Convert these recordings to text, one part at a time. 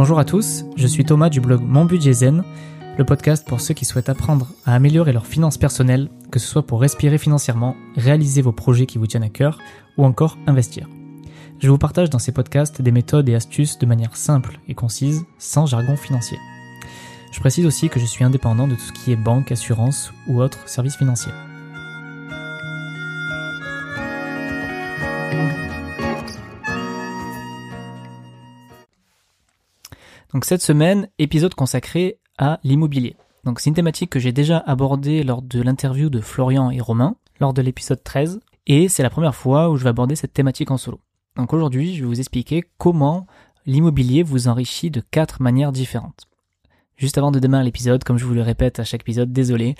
Bonjour à tous, je suis Thomas du blog Mon Budget Zen, le podcast pour ceux qui souhaitent apprendre à améliorer leurs finances personnelles, que ce soit pour respirer financièrement, réaliser vos projets qui vous tiennent à cœur ou encore investir. Je vous partage dans ces podcasts des méthodes et astuces de manière simple et concise, sans jargon financier. Je précise aussi que je suis indépendant de tout ce qui est banque, assurance ou autres services financiers. Donc cette semaine, épisode consacré à l'immobilier. Donc c'est une thématique que j'ai déjà abordée lors de l'interview de Florian et Romain, lors de l'épisode 13, et c'est la première fois où je vais aborder cette thématique en solo. Donc aujourd'hui, je vais vous expliquer comment l'immobilier vous enrichit de quatre manières différentes. Juste avant de démarrer l'épisode, comme je vous le répète à chaque épisode, désolé,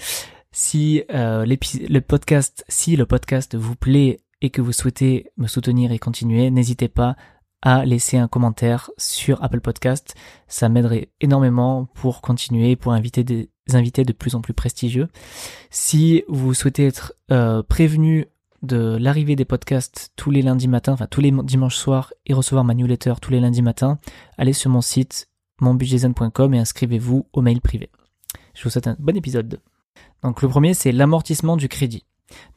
si euh, le podcast, si le podcast vous plaît et que vous souhaitez me soutenir et continuer, n'hésitez pas à laisser un commentaire sur Apple Podcast. Ça m'aiderait énormément pour continuer, pour inviter des invités de plus en plus prestigieux. Si vous souhaitez être euh, prévenu de l'arrivée des podcasts tous les lundis matins, enfin tous les dimanches soirs et recevoir ma newsletter tous les lundis matins, allez sur mon site monbudgetzen.com et inscrivez-vous au mail privé. Je vous souhaite un bon épisode. Donc le premier c'est l'amortissement du crédit.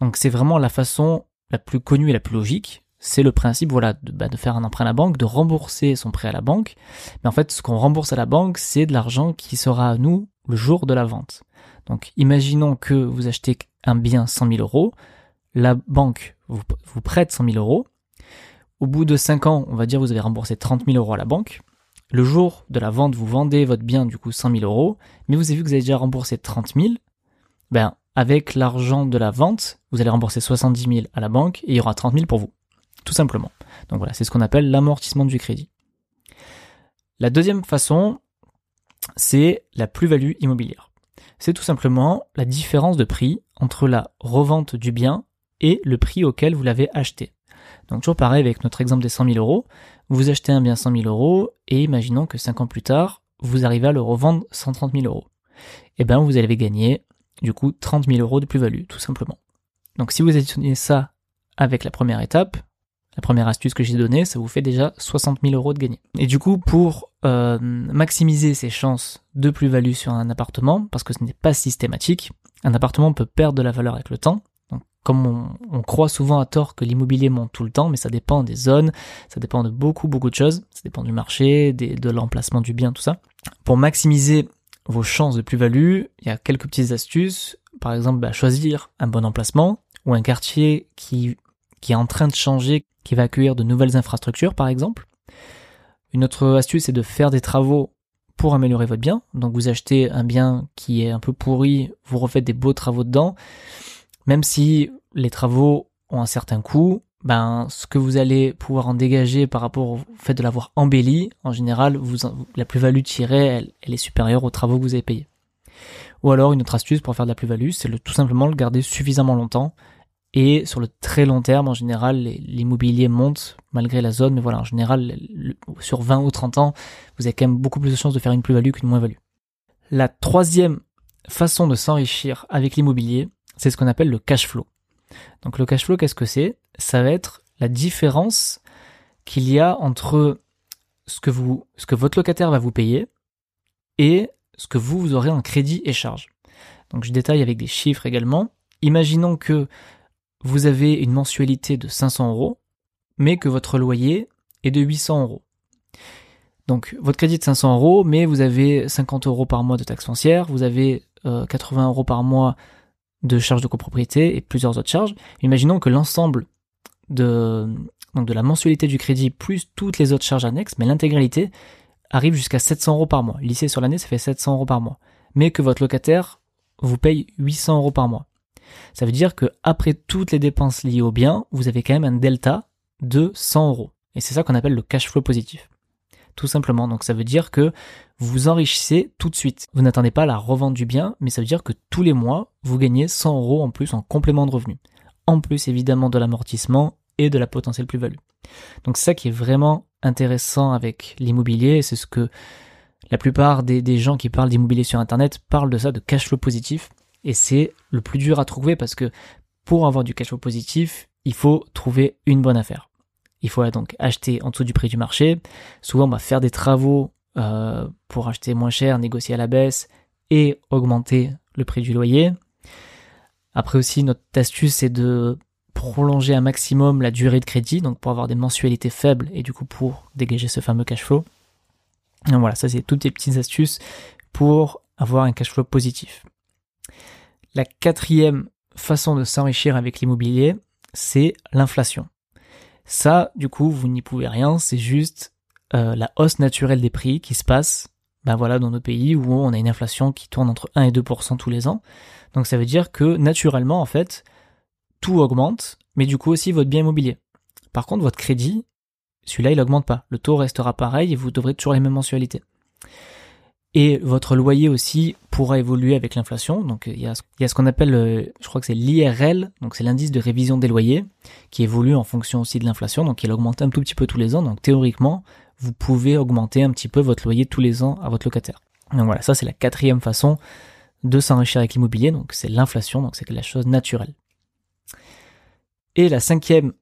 Donc c'est vraiment la façon la plus connue et la plus logique c'est le principe voilà de, bah, de, faire un emprunt à la banque, de rembourser son prêt à la banque. Mais en fait, ce qu'on rembourse à la banque, c'est de l'argent qui sera à nous le jour de la vente. Donc, imaginons que vous achetez un bien 100 000 euros, la banque vous, vous prête 100 000 euros. Au bout de 5 ans, on va dire vous avez remboursé 30 000 euros à la banque. Le jour de la vente, vous vendez votre bien du coup 100 000 euros, mais vous avez vu que vous avez déjà remboursé 30 000. Ben, avec l'argent de la vente, vous allez rembourser 70 000 à la banque et il y aura 30 000 pour vous tout simplement. Donc voilà, c'est ce qu'on appelle l'amortissement du crédit. La deuxième façon, c'est la plus-value immobilière. C'est tout simplement la différence de prix entre la revente du bien et le prix auquel vous l'avez acheté. Donc toujours pareil avec notre exemple des 100 000 euros, vous achetez un bien 100 000 euros et imaginons que 5 ans plus tard, vous arrivez à le revendre 130 000 euros. Eh bien vous allez gagner du coup 30 000 euros de plus-value tout simplement. Donc si vous additionnez ça avec la première étape, la première astuce que j'ai donnée, ça vous fait déjà 60 000 euros de gagné. Et du coup, pour euh, maximiser ses chances de plus-value sur un appartement, parce que ce n'est pas systématique, un appartement peut perdre de la valeur avec le temps. Donc, comme on, croit souvent à tort que l'immobilier monte tout le temps, mais ça dépend des zones, ça dépend de beaucoup beaucoup de choses, ça dépend du marché, de l'emplacement du bien, tout ça. Pour maximiser vos chances de plus-value, il y a quelques petites astuces. Par exemple, bah, choisir un bon emplacement ou un quartier qui qui est en train de changer, qui va accueillir de nouvelles infrastructures par exemple. Une autre astuce c'est de faire des travaux pour améliorer votre bien. Donc vous achetez un bien qui est un peu pourri, vous refaites des beaux travaux dedans. Même si les travaux ont un certain coût, ben ce que vous allez pouvoir en dégager par rapport au fait de l'avoir embelli, en général, la plus-value tirée, elle, elle, est supérieure aux travaux que vous avez payés. Ou alors une autre astuce pour faire de la plus-value, c'est tout simplement le garder suffisamment longtemps et sur le très long terme, en général, l'immobilier monte malgré la zone, mais voilà, en général, sur 20 ou 30 ans, vous avez quand même beaucoup plus de chances de faire une plus-value qu'une moins-value. La troisième façon de s'enrichir avec l'immobilier, c'est ce qu'on appelle le cash flow. Donc le cash flow, qu'est-ce que c'est? Ça va être la différence qu'il y a entre ce que vous, ce que votre locataire va vous payer et ce que vous, vous aurez en crédit et charge. Donc je détaille avec des chiffres également. Imaginons que vous avez une mensualité de 500 euros, mais que votre loyer est de 800 euros. Donc votre crédit de 500 euros, mais vous avez 50 euros par mois de taxes foncières, vous avez 80 euh, euros par mois de charges de copropriété et plusieurs autres charges. Imaginons que l'ensemble de, donc de la mensualité du crédit plus toutes les autres charges annexes, mais l'intégralité arrive jusqu'à 700 euros par mois. Lycée sur l'année, ça fait 700 euros par mois. Mais que votre locataire vous paye 800 euros par mois. Ça veut dire que après toutes les dépenses liées au bien, vous avez quand même un delta de 100 euros. Et c'est ça qu'on appelle le cash flow positif. Tout simplement. Donc ça veut dire que vous enrichissez tout de suite. Vous n'attendez pas la revente du bien, mais ça veut dire que tous les mois, vous gagnez 100 euros en plus en complément de revenu. En plus évidemment de l'amortissement et de la potentielle plus-value. Donc ça qui est vraiment intéressant avec l'immobilier, c'est ce que la plupart des gens qui parlent d'immobilier sur Internet parlent de ça, de cash flow positif. Et c'est le plus dur à trouver parce que pour avoir du cash flow positif, il faut trouver une bonne affaire. Il faut donc acheter en dessous du prix du marché. Souvent, on va faire des travaux euh, pour acheter moins cher, négocier à la baisse et augmenter le prix du loyer. Après aussi, notre astuce, c'est de prolonger un maximum la durée de crédit, donc pour avoir des mensualités faibles et du coup pour dégager ce fameux cash flow. Donc voilà, ça c'est toutes les petites astuces pour avoir un cash flow positif. La quatrième façon de s'enrichir avec l'immobilier, c'est l'inflation. Ça, du coup, vous n'y pouvez rien, c'est juste euh, la hausse naturelle des prix qui se passe ben voilà, dans nos pays où on a une inflation qui tourne entre 1 et 2% tous les ans. Donc ça veut dire que naturellement, en fait, tout augmente, mais du coup aussi votre bien immobilier. Par contre, votre crédit, celui-là, il augmente pas. Le taux restera pareil et vous devrez toujours les mêmes mensualités. Et votre loyer aussi pourra évoluer avec l'inflation. Donc il y a, ce qu'on appelle, euh, je crois que c'est l'IRL, donc c'est l'indice de révision des loyers, qui évolue en fonction aussi de l'inflation. Donc il augmente un tout petit peu tous les ans. Donc théoriquement, vous pouvez augmenter un petit peu votre loyer tous les ans à votre locataire. Donc voilà, ça c'est la quatrième façon de s'enrichir avec l'immobilier. Donc c'est l'inflation, donc c'est la chose naturelle. Et la cinquième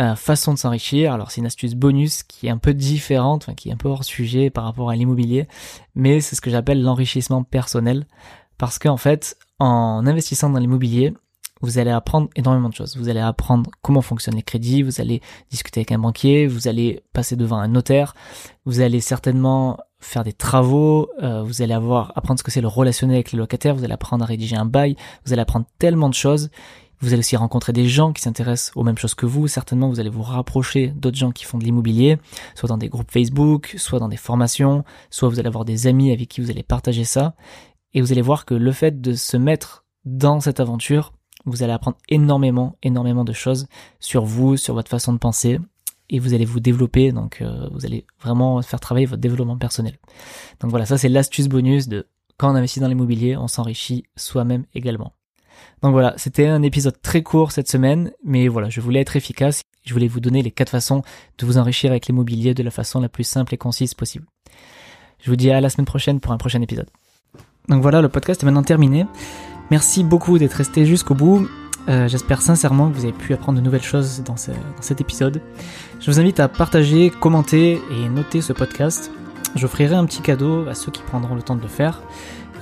euh, façon de s'enrichir. Alors c'est une astuce bonus qui est un peu différente, enfin, qui est un peu hors sujet par rapport à l'immobilier, mais c'est ce que j'appelle l'enrichissement personnel, parce qu'en fait, en investissant dans l'immobilier, vous allez apprendre énormément de choses. Vous allez apprendre comment fonctionnent les crédits, vous allez discuter avec un banquier, vous allez passer devant un notaire, vous allez certainement faire des travaux, euh, vous allez avoir apprendre ce que c'est le relationnel avec les locataires, vous allez apprendre à rédiger un bail, vous allez apprendre tellement de choses vous allez aussi rencontrer des gens qui s'intéressent aux mêmes choses que vous. Certainement, vous allez vous rapprocher d'autres gens qui font de l'immobilier, soit dans des groupes Facebook, soit dans des formations, soit vous allez avoir des amis avec qui vous allez partager ça. Et vous allez voir que le fait de se mettre dans cette aventure, vous allez apprendre énormément, énormément de choses sur vous, sur votre façon de penser, et vous allez vous développer, donc euh, vous allez vraiment faire travailler votre développement personnel. Donc voilà, ça c'est l'astuce bonus de quand on investit dans l'immobilier, on s'enrichit soi-même également. Donc voilà, c'était un épisode très court cette semaine, mais voilà, je voulais être efficace. Je voulais vous donner les quatre façons de vous enrichir avec l'immobilier de la façon la plus simple et concise possible. Je vous dis à la semaine prochaine pour un prochain épisode. Donc voilà, le podcast est maintenant terminé. Merci beaucoup d'être resté jusqu'au bout. Euh, j'espère sincèrement que vous avez pu apprendre de nouvelles choses dans, dans cet épisode. Je vous invite à partager, commenter et noter ce podcast. J'offrirai un petit cadeau à ceux qui prendront le temps de le faire.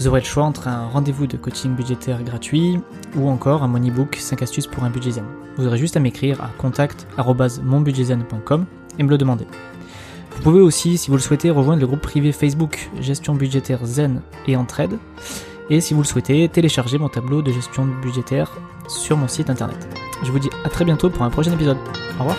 Vous aurez le choix entre un rendez-vous de coaching budgétaire gratuit ou encore un moneybook 5 astuces pour un budget zen. Vous aurez juste à m'écrire à contact.monbudgetzen.com et me le demander. Vous pouvez aussi, si vous le souhaitez, rejoindre le groupe privé Facebook Gestion budgétaire zen et entraide. Et si vous le souhaitez, télécharger mon tableau de gestion budgétaire sur mon site internet. Je vous dis à très bientôt pour un prochain épisode. Au revoir.